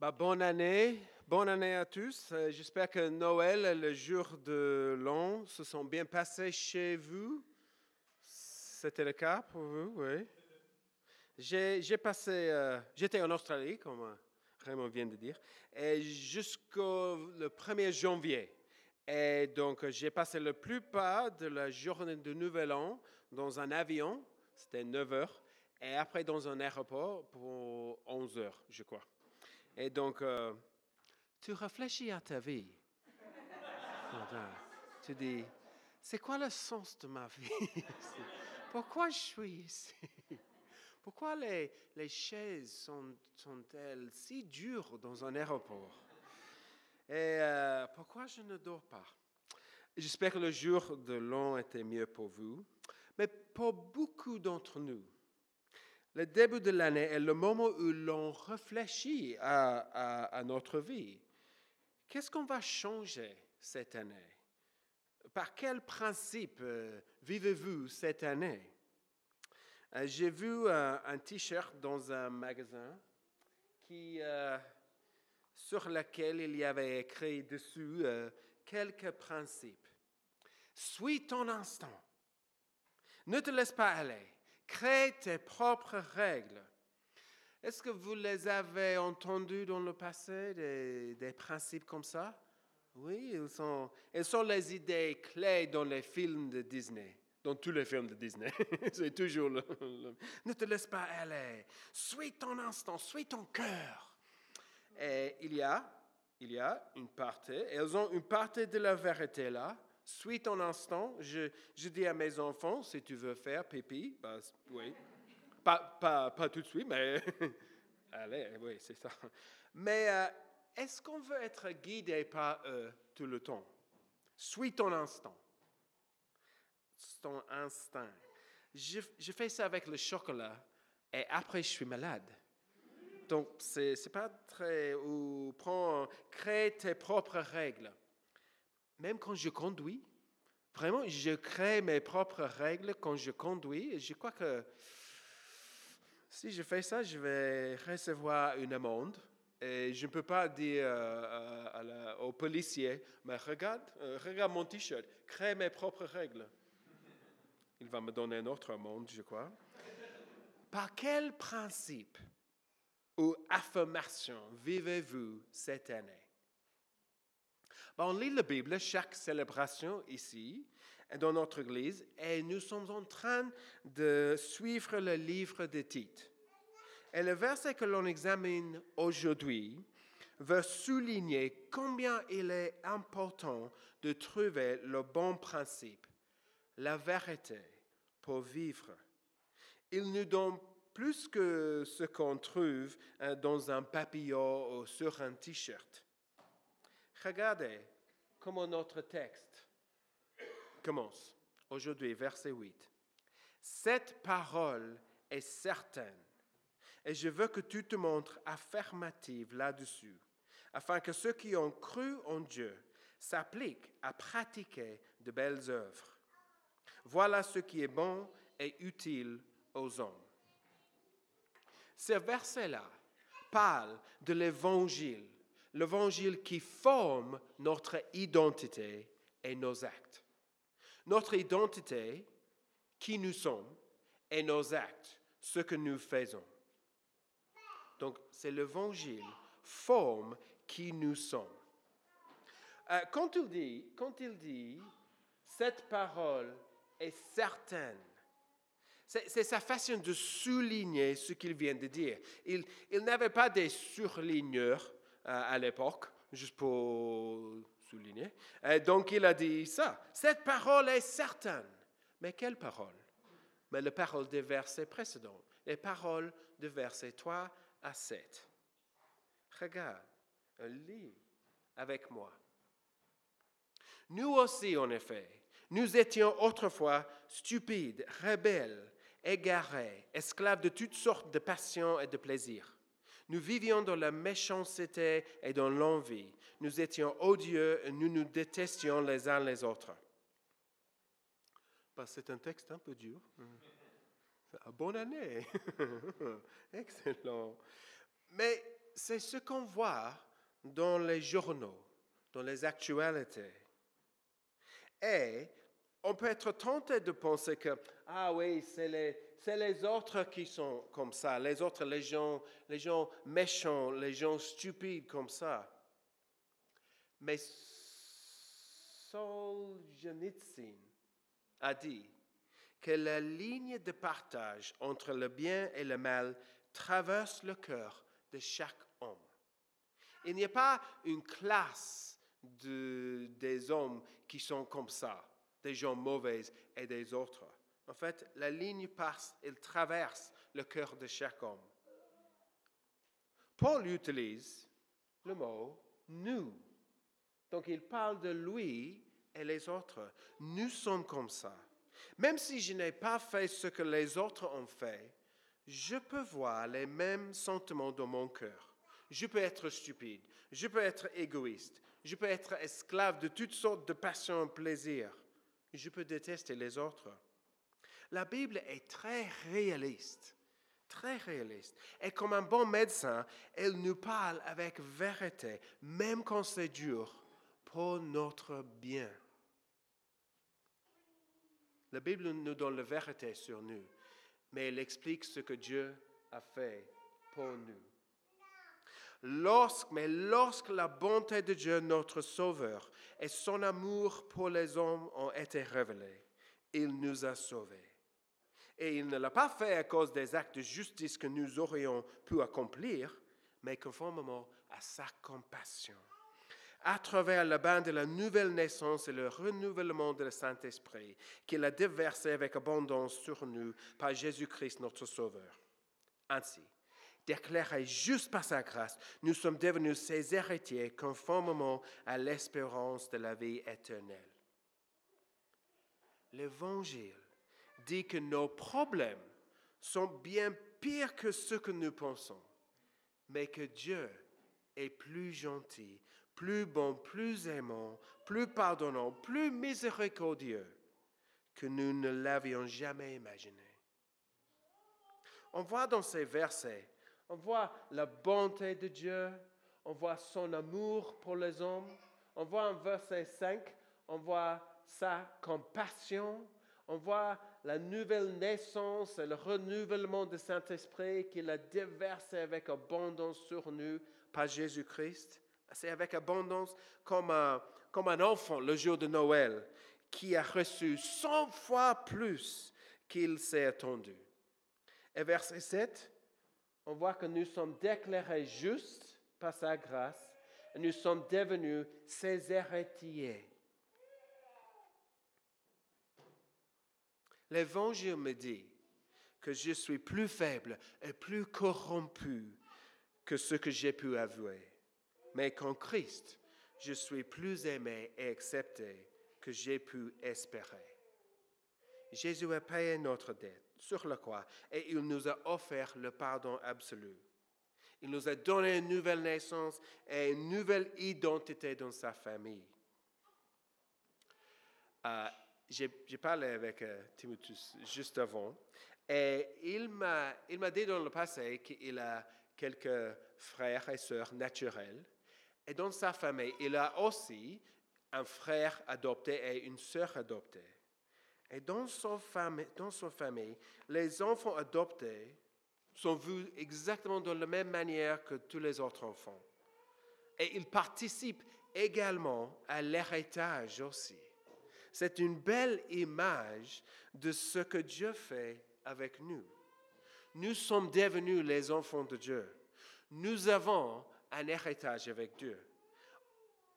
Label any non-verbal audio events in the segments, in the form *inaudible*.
Bah, bonne année, année à tous. Euh, J'espère que Noël et le jour de l'an se sont bien passés chez vous. C'était le cas pour vous, oui. J'ai passé, euh, j'étais en Australie, comme euh, Raymond vient de dire, jusqu'au le 1er janvier. Et donc, j'ai passé la plupart de la journée de Nouvel An dans un avion, c'était 9 heures, et après dans un aéroport pour 11 heures, je crois. Et donc, euh, tu réfléchis à ta vie. Tu dis, c'est quoi le sens de ma vie? *laughs* Pourquoi je suis ici? *laughs* Pourquoi les, les chaises sont, sont-elles si dures dans un aéroport? Et euh, pourquoi je ne dors pas? J'espère que le jour de l'an était mieux pour vous, mais pour beaucoup d'entre nous, le début de l'année est le moment où l'on réfléchit à, notre vie. Qu'est-ce qu'on va changer cette année? Par quel principe euh, vivez-vous cette année? Euh, J'ai vu euh, un t-shirt dans un magasin qui, sur lequel il y avait écrit dessus quelques principes. Suis ton instant. Ne te laisse pas aller. Crée tes propres règles. Est-ce que vous les avez entendus dans le passé, des, principes comme ça? Oui, ils sont, ils sont les idées clés dans les films de Disney, dans tous les films de Disney. *laughs* C'est toujours le, le- Ne te laisse pas aller. Suis ton instant, suis ton cœur. Et il y a, il y a une partie, elles ont une partie de la vérité là. Suis ton instant. Je, dis à mes enfants, si tu veux faire pipi, c- oui. Pas, pas, pas tout de suite, mais *laughs* allez, oui, c'est ça. Mais euh, est-ce qu'on veut être guidé par eux tout le temps? Suis ton instant. C'est ton instinct. Je, je fais ça avec le chocolat et après je suis malade. Donc, c'est n'est pas très. Ou prends, crée tes propres règles. Même quand je conduis, vraiment, je crée mes propres règles quand je conduis. Et je crois que si je fais ça, je vais recevoir une amende. Et je ne peux pas dire euh, la- au policier, mais regarde, euh, regarde mon t-shirt, crée mes propres règles. Il va me donner une autre amende, je crois. Par quel principe ou affirmation vivez-vous cette année? On lit la Bible chaque célébration ici, dans notre Église, et nous sommes en train de suivre le livre de Tite. Et le verset que l'on examine aujourd'hui veut souligner combien il est important de trouver le bon principe, la vérité, pour vivre. Il nous donne plus que ce qu'on trouve euh, dans un papillon ou sur un t-shirt. Regardez comment notre texte commence. Aujourd'hui, verset 8. Cette parole est certaine et je veux que tu te montres affirmative là-dessus, afin que ceux qui ont cru en Dieu s'appliquent à pratiquer de belles œuvres. Voilà ce qui est bon et utile aux hommes. Ce verset-là parle de l'évangile, l'évangile qui forme notre identité et nos actes. Notre identité, qui nous sommes, et nos actes, ce que nous faisons. Donc, c'est l'évangile forme qui nous sommes. Euh, quand il dit, quand il dit, cette parole est certaine, c'est sa façon de souligner ce qu'il vient de dire. Il, il n'avait pas des surligneurs à l'époque, juste pour souligner. Euh, donc il a dit ça. Cette parole est certaine. Mais quelle parole? Mais la parole des versets précédents. Les paroles de versets 3 à 7. Regarde, lis avec moi. Nous aussi, en effet, nous étions autrefois stupides, rebelles, égarés, esclaves de toutes sortes de passions et de plaisirs. Nous vivions dans la méchanceté et dans l'envie. Nous étions odieux et nous nous détestions les uns les autres. Bah, C'est un texte un peu dur. Ah, Bonne année. *laughs* Excellent. Mais c'est ce qu'on voit dans les journaux, dans les actualités. Et on peut être tenté de penser que, ah oui, c'est les, c'est les autres qui sont comme ça, les autres, les gens, les gens méchants, les gens stupides comme ça. Mais Solzhenitsyn a dit que la ligne de partage entre le bien et le mal traverse le cœur de chaque homme. Il n'y a pas une classe de, des hommes qui sont comme ça, des gens mauvais et des autres. En fait, la ligne passe, elle traverse le cœur de chaque homme. Paul utilise le mot nous. Donc il parle de lui et les autres. Nous sommes comme ça. Même si je n'ai pas fait ce que les autres ont fait, je peux voir les mêmes sentiments dans mon cœur. Je peux être stupide, je peux être égoïste, je peux être esclave de toutes sortes de passions et plaisirs. Je peux détester les autres. La Bible est très réaliste, très réaliste. Et comme un bon médecin, elle nous parle avec vérité, même quand c'est dur, pour notre bien. La Bible nous donne la vérité sur nous, mais elle explique ce que Dieu a fait pour nous. Mais lorsque la bonté de Dieu, notre Sauveur, et son amour pour les hommes ont été révélés, il nous a sauvés. Et il ne l'a pas fait à cause des actes de justice que nous aurions pu accomplir, mais conformément à sa compassion à travers le bain de la nouvelle naissance et le renouvellement du Saint-Esprit qu'il a déversé avec abondance sur nous par Jésus-Christ notre Sauveur. Ainsi, déclarés juste par sa grâce, nous sommes devenus ses héritiers conformément à l'espérance de la vie éternelle. L'Évangile dit que nos problèmes sont bien pires que ce que nous pensons, mais que Dieu est plus gentil, plus bon, plus aimant, plus pardonnant, plus miséricordieux que nous ne l'avions jamais imaginé. On voit dans ces versets, on voit la bonté de Dieu, on voit son amour pour les hommes, on voit en verset 5, on voit sa compassion, on voit la nouvelle naissance et le renouvellement du Saint-Esprit qu'il a déversé avec abondance sur nous par Jésus-Christ. C'est avec abondance comme un, comme un enfant le jour de Noël qui a reçu cent fois plus qu'il s'est attendu. Et verset 7, on voit que nous sommes déclarés justes par sa grâce et nous sommes devenus ses héritiers. L'Évangile me dit que je suis plus faible et plus corrompu que ce que j'ai pu avouer mais qu'en Christ, je suis plus aimé et accepté que j'ai pu espérer. Jésus a payé notre dette sur la croix et il nous a offert le pardon absolu. Il nous a donné une nouvelle naissance et une nouvelle identité dans sa famille. Euh, j'ai parlé avec euh, Timotheus juste avant et il m'a dit dans le passé qu'il a quelques frères et sœurs naturels et dans sa famille, il a aussi un frère adopté et une sœur adoptée. Et dans son, famille, dans son famille, les enfants adoptés sont vus exactement de la même manière que tous les autres enfants. Et ils participent également à l'héritage aussi. C'est une belle image de ce que Dieu fait avec nous. Nous sommes devenus les enfants de Dieu. Nous avons un héritage avec Dieu.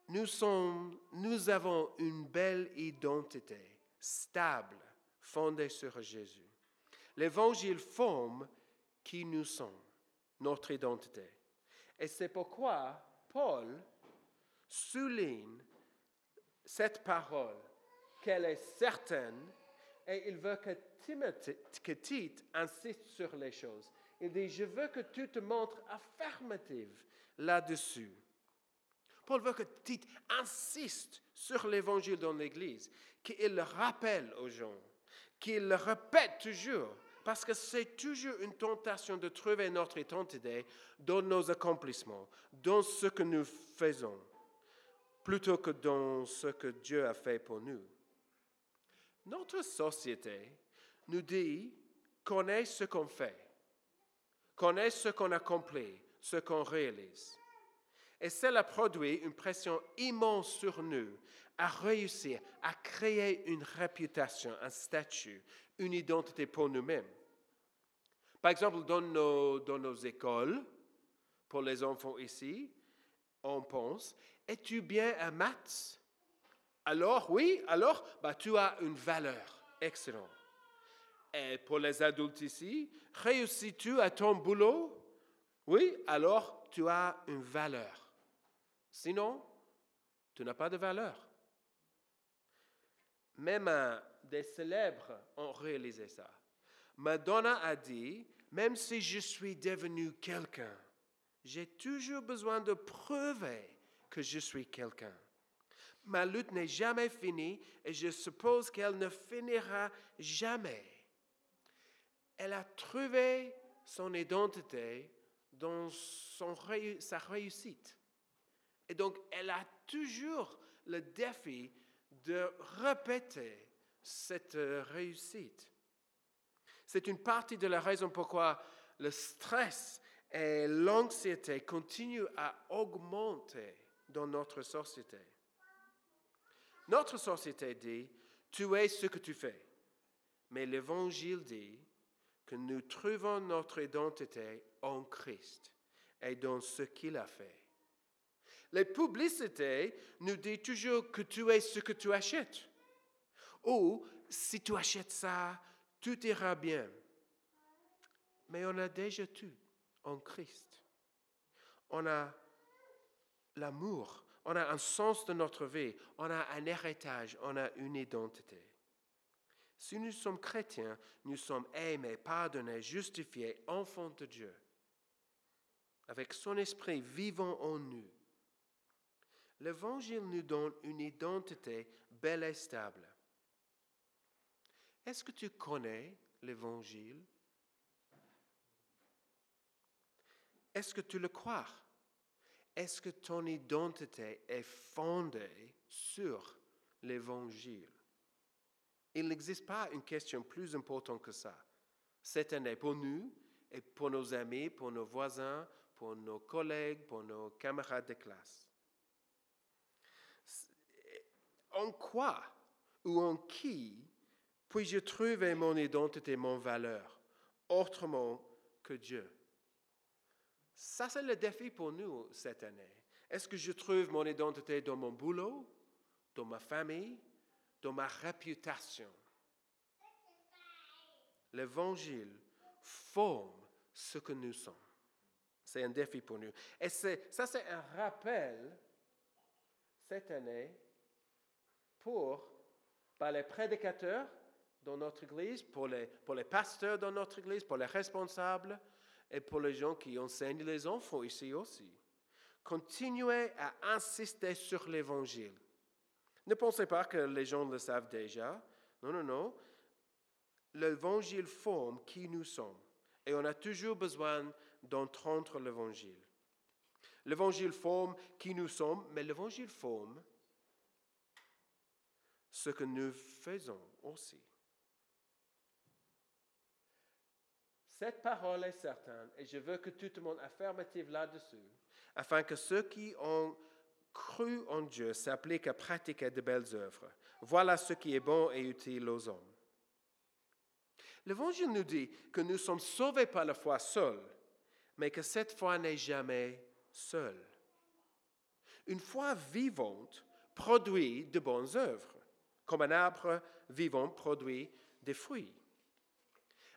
Nous, sommes, nous avons une belle identité, stable, fondée sur Jésus. L'évangile forme qui nous sommes, notre identité. Et c'est pourquoi Paul souligne cette parole, qu'elle est certaine, et il veut que, Timothée, que Tite insiste sur les choses. Il dit, je veux que tu te montres affirmative là-dessus. Paul veut que Tite insiste sur l'évangile dans l'Église, qu'il le rappelle aux gens, qu'il le répète toujours, Parce que c'est toujours une tentation de trouver notre identité dans nos accomplissements, dans ce que nous faisons, plutôt que dans ce que Dieu a fait pour nous. Notre société nous dit connaît ce qu'on fait, connaît ce qu'on accomplit, ce qu'on réalise. Et cela produit une pression immense sur nous à réussir à créer une réputation, un statut, une identité pour nous-mêmes. Par exemple, dans nos, dans nos écoles, pour les enfants ici, on pense, es-tu bien à maths? Alors, oui, alors, bah, tu as une valeur. Excellent. Et pour les adultes ici, réussis-tu à ton boulot? Oui, alors tu as une valeur. Sinon, tu n'as pas de valeur. Même des célèbres ont réalisé ça. Madonna a dit, même si je suis devenu quelqu'un, j'ai toujours besoin de prouver que je suis quelqu'un. Ma lutte n'est jamais finie et je suppose qu'elle ne finira jamais. Elle a trouvé son identité dans son, sa réussite. Et donc, elle a toujours le défi de répéter cette réussite. C'est une partie de la raison pourquoi le stress et l'anxiété continuent à augmenter dans notre société. Notre société dit, tu es ce que tu fais. Mais l'Évangile dit que nous trouvons notre identité en Christ et dans ce qu'il a fait. Les publicités nous disent toujours que tu es ce que tu achètes. Ou si tu achètes ça, tout ira bien. Mais on a déjà tout en Christ. On a l'amour, on a un sens de notre vie, on a un héritage, on a une identité. Si nous sommes chrétiens, nous sommes aimés, pardonnés, justifiés, enfants de Dieu, avec son esprit vivant en nous. L'Évangile nous donne une identité belle et stable. Est-ce que tu connais l'Évangile? Est-ce que tu le crois? Est-ce que ton identité est fondée sur l'Évangile? Il n'existe pas une question plus importante que ça. Cette année, pour nous et pour nos amis, pour nos voisins, pour nos collègues, pour nos camarades de classe. En quoi ou en qui puis-je trouver mon identité, mon valeur, autrement que Dieu? Ça, c'est le défi pour nous cette année. Est-ce que je trouve mon identité dans mon boulot, dans ma famille, dans ma réputation? L'Évangile forme ce que nous sommes. C'est un défi pour nous. Et ça, c'est un rappel cette année pour, les prédicateurs dans notre Église, pour les pasteurs dans notre Église, pour les responsables et pour les gens qui enseignent les enfants ici aussi. Continuez à insister sur l'Évangile. Ne pensez pas que les gens le savent déjà. Non, non, non. L'Évangile forme qui nous sommes. Et on a toujours besoin d'entendre l'Évangile. L'Évangile forme qui nous sommes, mais l'Évangile forme ce que nous faisons aussi. Cette parole est certaine et je veux que tout le monde affirmative là-dessus, afin que ceux qui ont cru en Dieu s'appliquent à pratiquer de belles œuvres. Voilà ce qui est bon et utile aux hommes. L'Évangile nous dit que nous sommes sauvés par la foi seuls, mais que cette foi n'est jamais seule. Une foi vivante produit de bonnes œuvres, comme un arbre vivant produit des fruits.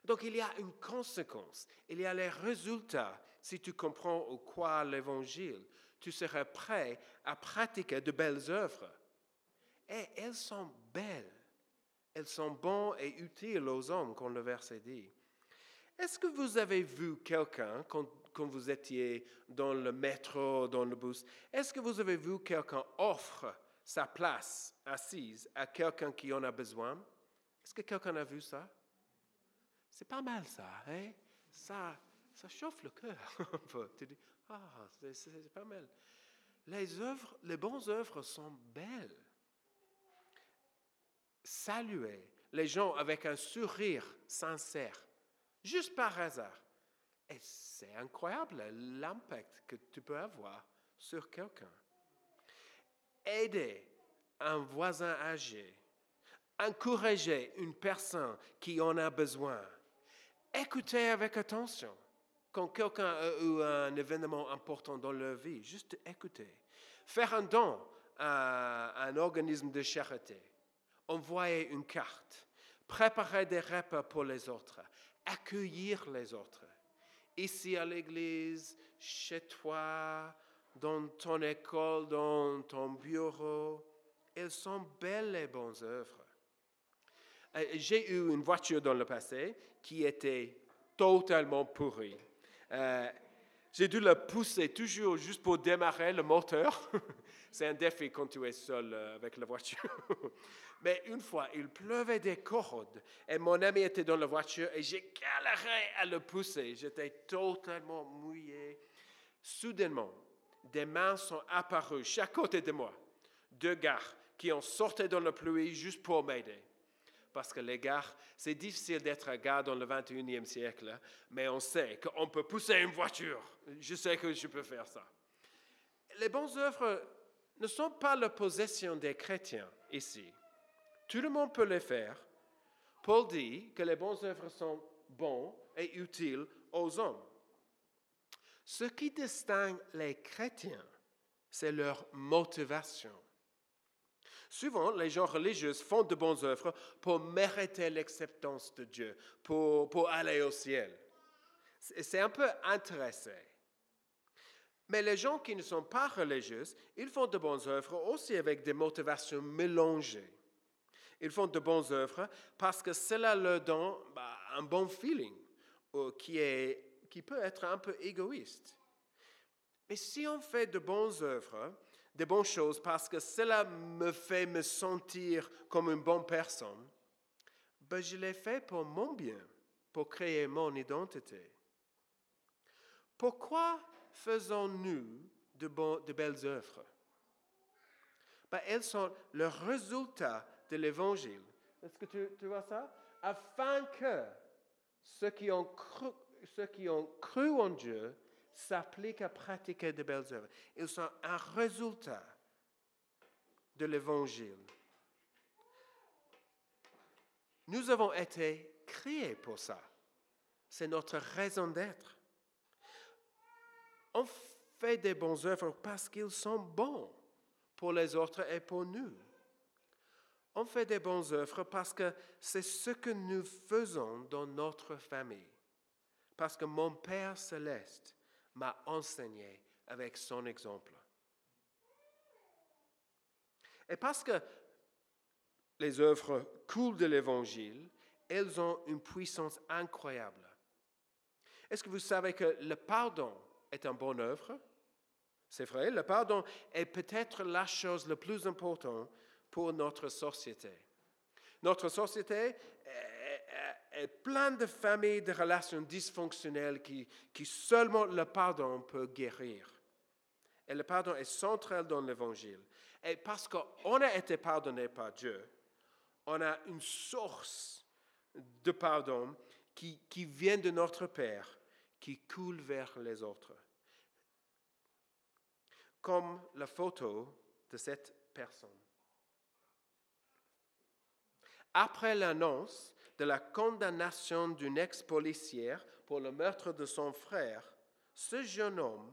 Donc il y a une conséquence, il y a les résultats. Si tu comprends au quoi l'Évangile, tu seras prêt à pratiquer de belles œuvres. Et elles sont belles, elles sont bonnes et utiles aux hommes, comme le verset dit. Est-ce que vous avez vu quelqu'un, quand, quand, vous étiez dans le métro, dans le bus, est-ce que vous avez vu quelqu'un offre sa place assise à quelqu'un qui en a besoin? Est-ce que quelqu'un a vu ça? C'est pas mal ça, hein? Ça, ça chauffe le cœur *laughs* Tu dis, ah, c'est pas mal. Les œuvres, les bonnes œuvres sont belles. Saluer les gens avec un sourire sincère, juste par hasard. Et c'est incroyable l'impact que tu peux avoir sur quelqu'un. Aider un voisin âgé, encourager une personne qui en a besoin, écouter avec attention quand quelqu'un a eu un événement important dans leur vie, juste écouter. Faire un don à un organisme de charité, envoyer une carte, préparer des repas pour les autres, accueillir les autres. Ici à l'église, chez toi, dans ton école, dans ton bureau, elles sont belles les bonnes œuvres. Euh, j'ai eu une voiture dans le passé qui était totalement pourrie. Euh, j'ai dû la pousser toujours juste pour démarrer le moteur. *laughs* C'est un défi quand tu es seul euh, avec la voiture. *laughs* Mais une fois, il pleuvait des cordes et mon ami était dans la voiture et j'ai galéré à le pousser. J'étais totalement mouillé. Soudainement, des mains sont apparues chaque côté de moi. Deux gars qui ont sorti dans la pluie juste pour m'aider. Parce que les gars, c'est difficile d'être un gars dans le 21e siècle, mais on sait qu'on peut pousser une voiture. Je sais que je peux faire ça. Les bonnes œuvres ne sont pas la possession des chrétiens ici. Tout le monde peut les faire. Paul dit que les bonnes œuvres sont bonnes et utiles aux hommes. Ce qui distingue les chrétiens, c'est leur motivation. Souvent, les gens religieux font de bonnes œuvres pour mériter l'acceptance de Dieu, pour, aller au ciel. C'est un peu intéressé. Mais les gens qui ne sont pas religieux, ils font de bonnes œuvres aussi avec des motivations mélangées. Ils font de bonnes œuvres parce que cela leur donne bah, un bon feeling qui peut être un peu égoïste. Mais si on fait de bonnes œuvres, de bonnes choses parce que cela me fait me sentir comme une bonne personne, ben je l'ai fait pour mon bien, pour créer mon identité. Pourquoi faisons-nous de, belles œuvres? Ben, Elles sont le résultat de l'Évangile. Est-ce que tu, vois ça? Afin que ceux qui ont cru en Dieu s'appliquent à pratiquer de belles œuvres. Ils sont un résultat de l'Évangile. Nous avons été créés pour ça. C'est notre raison d'être. On fait des bonnes œuvres parce qu'ils sont bons pour les autres et pour nous. On fait des bonnes œuvres parce que c'est ce que nous faisons dans notre famille. Parce que mon Père céleste m'a enseigné avec son exemple. Et parce que les œuvres coulent de l'Évangile, elles ont une puissance incroyable. Est-ce que vous savez que le pardon est une bonne œuvre? C'est vrai, le pardon est peut-être la chose la plus importante pour notre société. Notre société plein de familles de relations dysfonctionnelles qui, qui seulement le pardon peut guérir. Et le pardon est central dans l'Évangile. Et parce qu'on a été pardonné par Dieu, on a une source de pardon qui, qui vient de notre Père, qui coule vers les autres. Comme la photo de cette personne. Après l'annonce de la condamnation d'une ex-policière pour le meurtre de son frère, ce jeune homme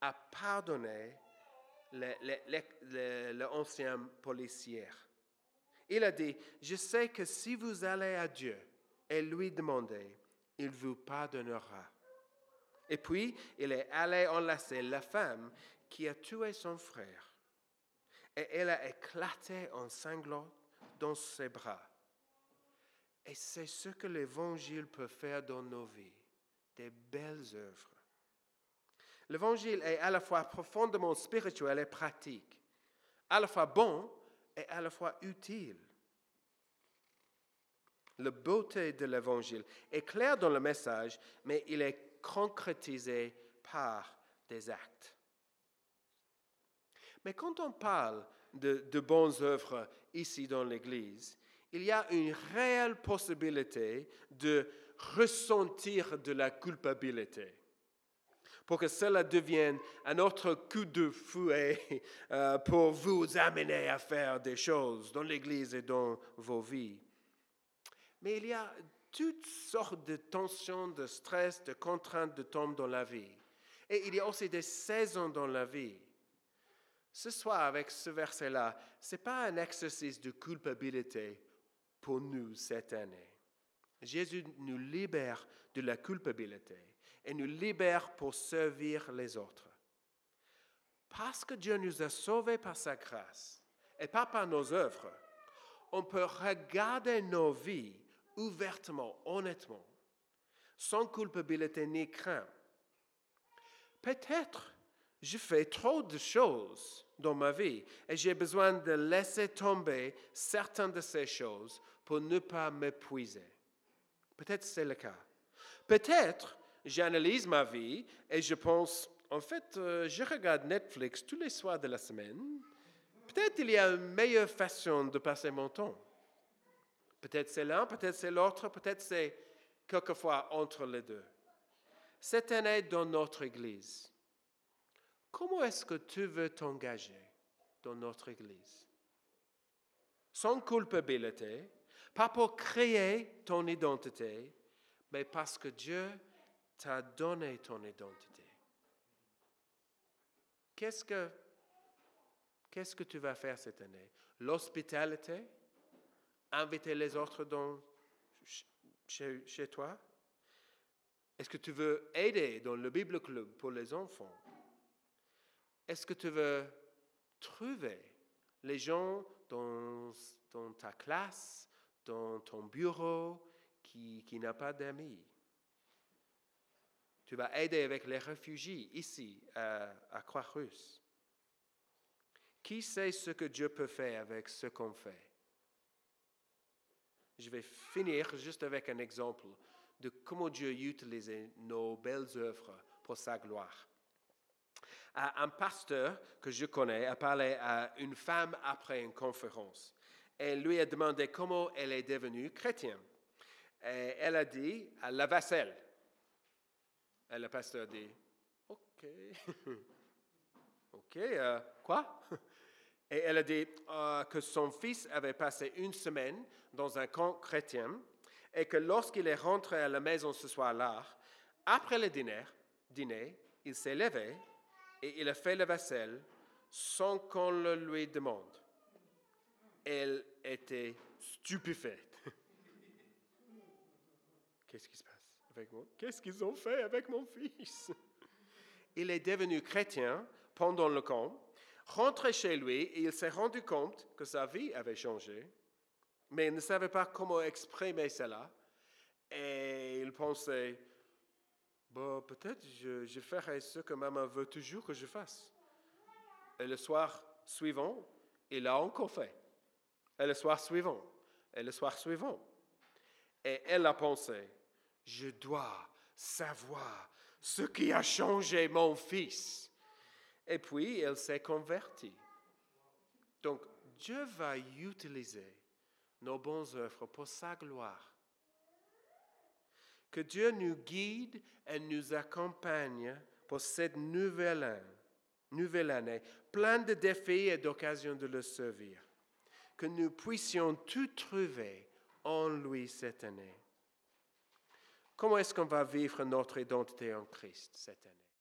a pardonné l'ancien policier. Il a dit, je sais que si vous allez à Dieu et lui demandez, il vous pardonnera. Et puis, il est allé enlacer la femme qui a tué son frère. Et elle a éclaté en sanglots dans ses bras. Et c'est ce que l'Évangile peut faire dans nos vies, des belles œuvres. L'Évangile est à la fois profondément spirituel et pratique, à la fois bon et à la fois utile. La beauté de l'Évangile est claire dans le message, mais il est concrétisé par des actes. Mais quand on parle de, bonnes œuvres ici dans l'Église, il y a une réelle possibilité de ressentir de la culpabilité pour que cela devienne un autre coup de fouet *laughs* euh, pour vous amener à faire des choses dans l'Église et dans vos vies. Mais il y a toutes sortes de tensions, de stress, de contraintes de tombe dans la vie. Et il y a aussi des saisons dans la vie. Ce soir, avec ce verset-là, ce n'est pas un exercice de culpabilité pour nous cette année. Jésus nous libère de la culpabilité et nous libère pour servir les autres. Parce que Dieu nous a sauvés par sa grâce et pas par nos œuvres, on peut regarder nos vies ouvertement, honnêtement, sans culpabilité ni crainte. Peut-être je fais trop de choses dans ma vie et j'ai besoin de laisser tomber certaines de ces choses pour ne pas m'épuiser. Peut-être c'est le cas. Peut-être j'analyse ma vie et je pense, en fait, euh, je regarde Netflix tous les soirs de la semaine. Peut-être il y a une meilleure façon de passer mon temps. Peut-être c'est l'un, peut-être c'est l'autre, peut-être c'est quelquefois entre les deux. Cette année dans notre Église, comment est-ce que tu veux t'engager dans notre Église? Sans culpabilité, pas pour créer ton identité, mais parce que Dieu t'a donné ton identité. Qu'est-ce que, qu'est-ce que tu vas faire cette année? L'hospitalité? Inviter les autres dans, chez, chez toi? Est-ce que tu veux aider dans le Bible Club pour les enfants? Est-ce que tu veux trouver les gens dans, dans ta classe, dans ton bureau, qui, qui n'a pas d'amis Tu vas aider avec les réfugiés ici à, à Croix-Russe. Qui sait ce que Dieu peut faire avec ce qu'on fait? Je vais finir juste avec un exemple de comment Dieu utilise nos belles œuvres pour sa gloire. Un pasteur que je connais a parlé à une femme après une conférence. Elle lui a demandé comment elle est devenue chrétienne. Elle a dit à la vaisselle. Le pasteur a dit OK. *laughs* OK, euh, quoi? *laughs* Et elle a dit euh, que son fils avait passé une semaine dans un camp chrétien et que lorsqu'il est rentré à la maison ce soir-là, après le dîner, dîner il s'est levé et il a fait la vaisselle sans qu'on le lui demande. Elle était stupéfaite. Qu'est-ce qui se passe avec moi? Qu'est-ce qu'ils ont fait avec mon fils? Il est devenu chrétien pendant le camp rentré chez lui et il s'est rendu compte que sa vie avait changé, mais il ne savait pas comment exprimer cela. Et il pensait, bon, peut-être je, je ferai ce que maman veut toujours que je fasse. Et le soir suivant, il a encore fait. Et le soir suivant, et le soir suivant. Et elle a pensé, je dois savoir ce qui a changé mon fils. Et puis, elle s'est convertie. Donc, Dieu va utiliser nos bonnes œuvres pour sa gloire. Que Dieu nous guide et nous accompagne pour cette nouvelle année, nouvelle année pleine de défis et d'occasions de le servir. Que nous puissions tout trouver en lui cette année. Comment est-ce qu'on va vivre notre identité en Christ cette année?